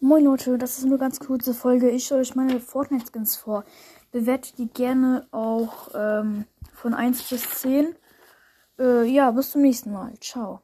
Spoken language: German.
Moin Leute, das ist eine ganz kurze Folge. Ich stelle euch meine Fortnite-Skins vor. Bewertet die gerne auch ähm, von 1 bis 10. Äh, ja, bis zum nächsten Mal. Ciao.